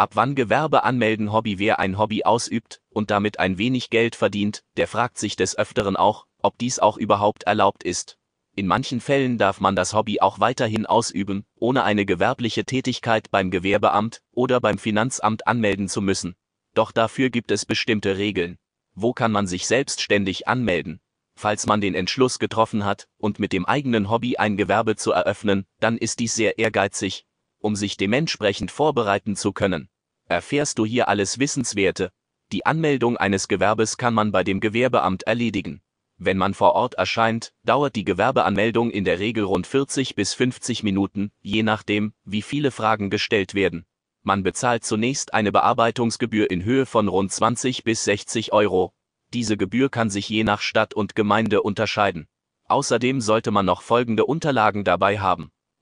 Ab wann Gewerbe anmelden Hobby wer ein Hobby ausübt und damit ein wenig Geld verdient, der fragt sich des Öfteren auch, ob dies auch überhaupt erlaubt ist. In manchen Fällen darf man das Hobby auch weiterhin ausüben, ohne eine gewerbliche Tätigkeit beim Gewerbeamt oder beim Finanzamt anmelden zu müssen. Doch dafür gibt es bestimmte Regeln. Wo kann man sich selbstständig anmelden? Falls man den Entschluss getroffen hat und mit dem eigenen Hobby ein Gewerbe zu eröffnen, dann ist dies sehr ehrgeizig, um sich dementsprechend vorbereiten zu können. Erfährst du hier alles Wissenswerte? Die Anmeldung eines Gewerbes kann man bei dem Gewerbeamt erledigen. Wenn man vor Ort erscheint, dauert die Gewerbeanmeldung in der Regel rund 40 bis 50 Minuten, je nachdem, wie viele Fragen gestellt werden. Man bezahlt zunächst eine Bearbeitungsgebühr in Höhe von rund 20 bis 60 Euro. Diese Gebühr kann sich je nach Stadt und Gemeinde unterscheiden. Außerdem sollte man noch folgende Unterlagen dabei haben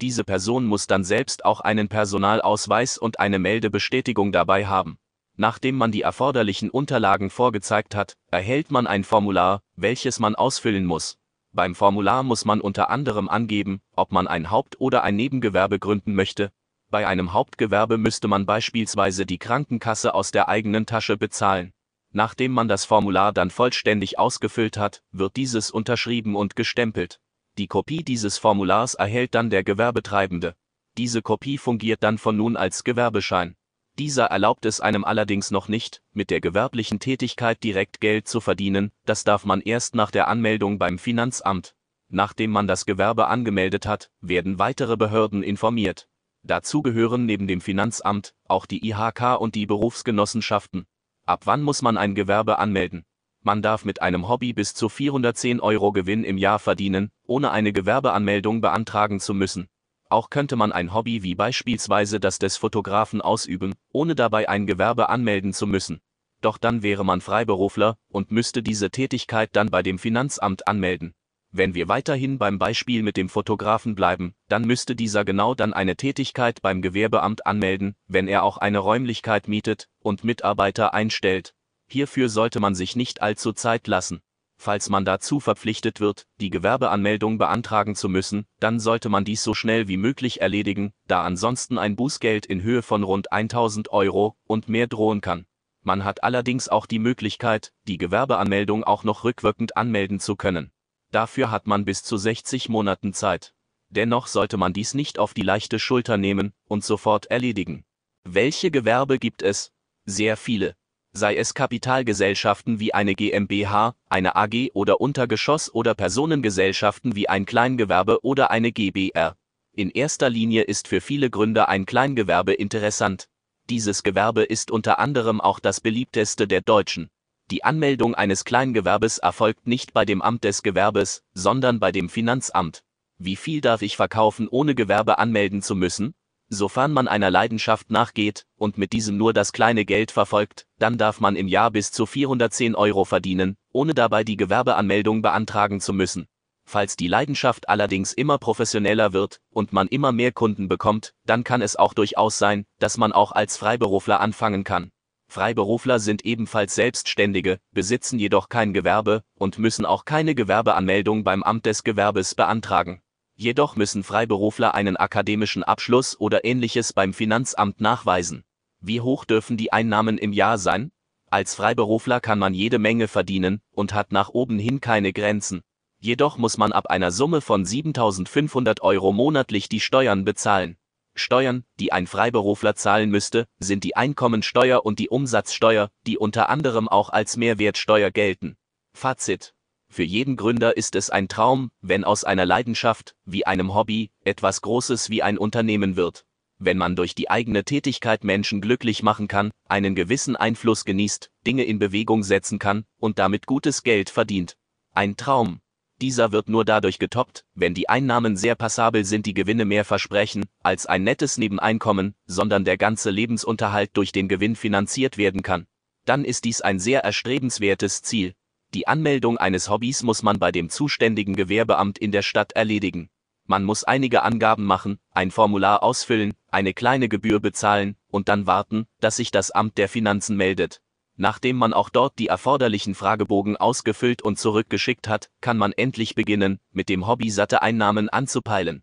diese Person muss dann selbst auch einen Personalausweis und eine Meldebestätigung dabei haben. Nachdem man die erforderlichen Unterlagen vorgezeigt hat, erhält man ein Formular, welches man ausfüllen muss. Beim Formular muss man unter anderem angeben, ob man ein Haupt- oder ein Nebengewerbe gründen möchte. Bei einem Hauptgewerbe müsste man beispielsweise die Krankenkasse aus der eigenen Tasche bezahlen. Nachdem man das Formular dann vollständig ausgefüllt hat, wird dieses unterschrieben und gestempelt. Die Kopie dieses Formulars erhält dann der Gewerbetreibende. Diese Kopie fungiert dann von nun als Gewerbeschein. Dieser erlaubt es einem allerdings noch nicht, mit der gewerblichen Tätigkeit direkt Geld zu verdienen, das darf man erst nach der Anmeldung beim Finanzamt. Nachdem man das Gewerbe angemeldet hat, werden weitere Behörden informiert. Dazu gehören neben dem Finanzamt auch die IHK und die Berufsgenossenschaften. Ab wann muss man ein Gewerbe anmelden? Man darf mit einem Hobby bis zu 410 Euro Gewinn im Jahr verdienen, ohne eine Gewerbeanmeldung beantragen zu müssen. Auch könnte man ein Hobby wie beispielsweise das des Fotografen ausüben, ohne dabei ein Gewerbe anmelden zu müssen. Doch dann wäre man Freiberufler und müsste diese Tätigkeit dann bei dem Finanzamt anmelden. Wenn wir weiterhin beim Beispiel mit dem Fotografen bleiben, dann müsste dieser genau dann eine Tätigkeit beim Gewerbeamt anmelden, wenn er auch eine Räumlichkeit mietet und Mitarbeiter einstellt, Hierfür sollte man sich nicht allzu Zeit lassen. Falls man dazu verpflichtet wird, die Gewerbeanmeldung beantragen zu müssen, dann sollte man dies so schnell wie möglich erledigen, da ansonsten ein Bußgeld in Höhe von rund 1000 Euro und mehr drohen kann. Man hat allerdings auch die Möglichkeit, die Gewerbeanmeldung auch noch rückwirkend anmelden zu können. Dafür hat man bis zu 60 Monaten Zeit. Dennoch sollte man dies nicht auf die leichte Schulter nehmen und sofort erledigen. Welche Gewerbe gibt es? Sehr viele sei es Kapitalgesellschaften wie eine GmbH, eine AG oder Untergeschoss oder Personengesellschaften wie ein Kleingewerbe oder eine GbR. In erster Linie ist für viele Gründer ein Kleingewerbe interessant. Dieses Gewerbe ist unter anderem auch das beliebteste der Deutschen. Die Anmeldung eines Kleingewerbes erfolgt nicht bei dem Amt des Gewerbes, sondern bei dem Finanzamt. Wie viel darf ich verkaufen, ohne Gewerbe anmelden zu müssen? Sofern man einer Leidenschaft nachgeht und mit diesem nur das kleine Geld verfolgt, dann darf man im Jahr bis zu 410 Euro verdienen, ohne dabei die Gewerbeanmeldung beantragen zu müssen. Falls die Leidenschaft allerdings immer professioneller wird und man immer mehr Kunden bekommt, dann kann es auch durchaus sein, dass man auch als Freiberufler anfangen kann. Freiberufler sind ebenfalls Selbstständige, besitzen jedoch kein Gewerbe und müssen auch keine Gewerbeanmeldung beim Amt des Gewerbes beantragen. Jedoch müssen Freiberufler einen akademischen Abschluss oder ähnliches beim Finanzamt nachweisen. Wie hoch dürfen die Einnahmen im Jahr sein? Als Freiberufler kann man jede Menge verdienen und hat nach oben hin keine Grenzen. Jedoch muss man ab einer Summe von 7500 Euro monatlich die Steuern bezahlen. Steuern, die ein Freiberufler zahlen müsste, sind die Einkommensteuer und die Umsatzsteuer, die unter anderem auch als Mehrwertsteuer gelten. Fazit Für jeden Gründer ist es ein Traum, wenn aus einer Leidenschaft, wie einem Hobby, etwas Großes wie ein Unternehmen wird. Wenn man durch die eigene Tätigkeit Menschen glücklich machen kann, einen gewissen Einfluss genießt, Dinge in Bewegung setzen kann und damit gutes Geld verdient. Ein Traum. Dieser wird nur dadurch getoppt, wenn die Einnahmen sehr passabel sind, die Gewinne mehr versprechen, als ein nettes Nebeneinkommen, sondern der ganze Lebensunterhalt durch den Gewinn finanziert werden kann. Dann ist dies ein sehr erstrebenswertes Ziel. Die Anmeldung eines Hobbys muss man bei dem zuständigen Gewerbeamt in der Stadt erledigen. Man muss einige Angaben machen, ein Formular ausfüllen, eine kleine Gebühr bezahlen und dann warten, dass sich das Amt der Finanzen meldet. Nachdem man auch dort die erforderlichen Fragebogen ausgefüllt und zurückgeschickt hat, kann man endlich beginnen, mit dem Hobby satte Einnahmen anzupeilen.